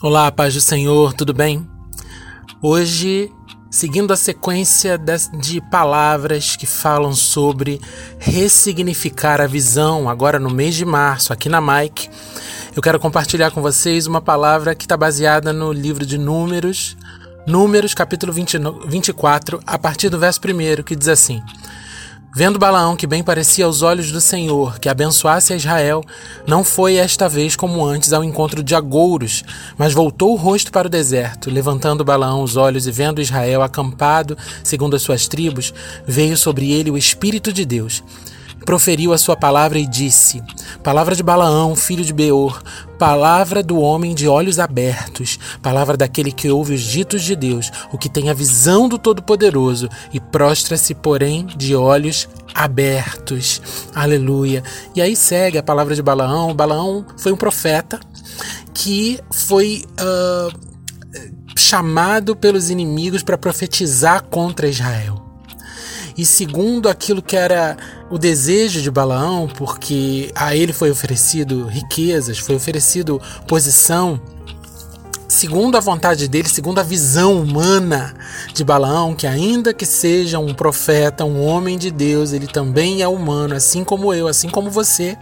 Olá, paz do Senhor, tudo bem? Hoje, seguindo a sequência de palavras que falam sobre ressignificar a visão, agora no mês de março, aqui na Mike, eu quero compartilhar com vocês uma palavra que está baseada no livro de Números, Números, capítulo 20, 24, a partir do verso 1, que diz assim. Vendo Balaão que bem parecia aos olhos do Senhor que abençoasse a Israel, não foi esta vez como antes ao encontro de agouros, mas voltou o rosto para o deserto, levantando Balaão os olhos e vendo Israel acampado segundo as suas tribos, veio sobre ele o Espírito de Deus proferiu a sua palavra e disse: Palavra de Balaão, filho de Beor, palavra do homem de olhos abertos, palavra daquele que ouve os ditos de Deus, o que tem a visão do Todo-Poderoso e prostra-se, porém, de olhos abertos. Aleluia. E aí segue a palavra de Balaão. Balaão foi um profeta que foi. Uh, chamado pelos inimigos para profetizar contra Israel e segundo aquilo que era o desejo de Balaão, porque a ele foi oferecido riquezas, foi oferecido posição, segundo a vontade dele, segundo a visão humana de Balaão, que ainda que seja um profeta, um homem de Deus, ele também é humano, assim como eu, assim como você.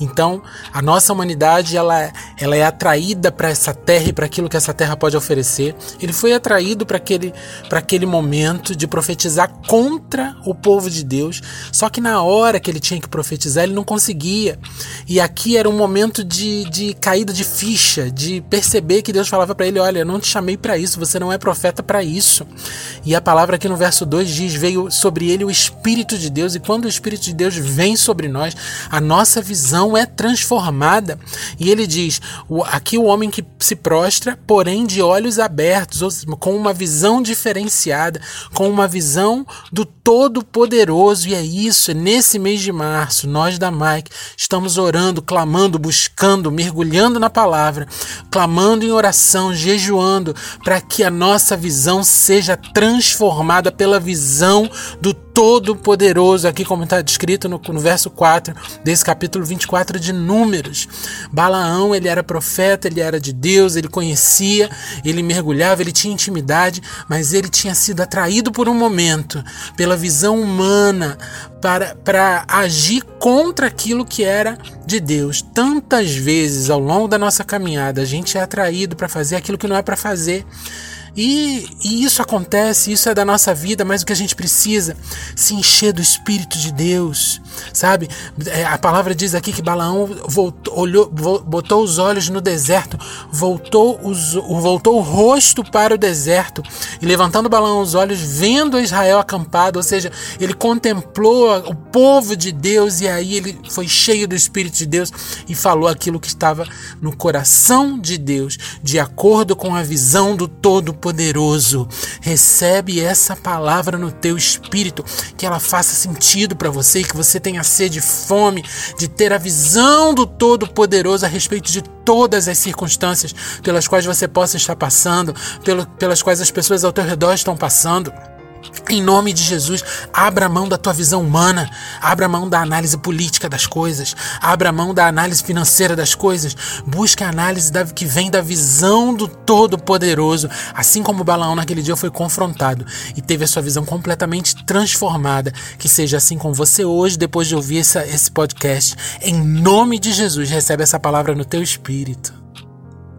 Então, a nossa humanidade ela, ela é atraída para essa terra e para aquilo que essa terra pode oferecer. Ele foi atraído para aquele, aquele momento de profetizar contra o povo de Deus. Só que na hora que ele tinha que profetizar, ele não conseguia. E aqui era um momento de, de caída de ficha, de perceber que Deus falava para ele: Olha, eu não te chamei para isso, você não é profeta para isso. E a palavra aqui no verso 2 diz: Veio sobre ele o Espírito de Deus, e quando o Espírito de Deus vem sobre nós, a nossa visão visão é transformada. E ele diz: aqui o homem que se prostra, porém de olhos abertos, com uma visão diferenciada, com uma visão do Todo-Poderoso. E é isso, é nesse mês de março, nós da Mike estamos orando, clamando, buscando, mergulhando na palavra, clamando em oração, jejuando, para que a nossa visão seja transformada pela visão do Todo-Poderoso, aqui como está descrito no, no verso 4 desse capítulo 24 de Números. Balaão, ele era profeta, ele era de Deus, ele conhecia, ele mergulhava, ele tinha intimidade, mas ele tinha sido atraído por um momento, pela visão humana, para, para agir contra aquilo que era de Deus. Tantas vezes ao longo da nossa caminhada, a gente é atraído para fazer aquilo que não é para fazer. E, e, isso acontece, isso é da nossa vida, mas o que a gente precisa se encher do Espírito de Deus, sabe? É, a palavra diz aqui que Balaão voltou, olhou, botou os olhos no deserto, voltou, os, voltou o rosto para o deserto e levantando Balaão os olhos, vendo Israel acampado, ou seja, ele contemplou o povo de Deus e aí ele foi cheio do Espírito de Deus e falou aquilo que estava no coração de Deus, de acordo com a visão do todo Todo-Poderoso. Recebe essa palavra no teu espírito, que ela faça sentido para você que você tenha sede fome de ter a visão do Todo-Poderoso a respeito de todas as circunstâncias pelas quais você possa estar passando, pelas quais as pessoas ao teu redor estão passando. Em nome de Jesus, abra mão da tua visão humana, abra mão da análise política das coisas, abra mão da análise financeira das coisas, busque a análise da, que vem da visão do Todo-Poderoso, assim como Balaão naquele dia foi confrontado e teve a sua visão completamente transformada. Que seja assim com você hoje, depois de ouvir essa, esse podcast. Em nome de Jesus, recebe essa palavra no teu espírito.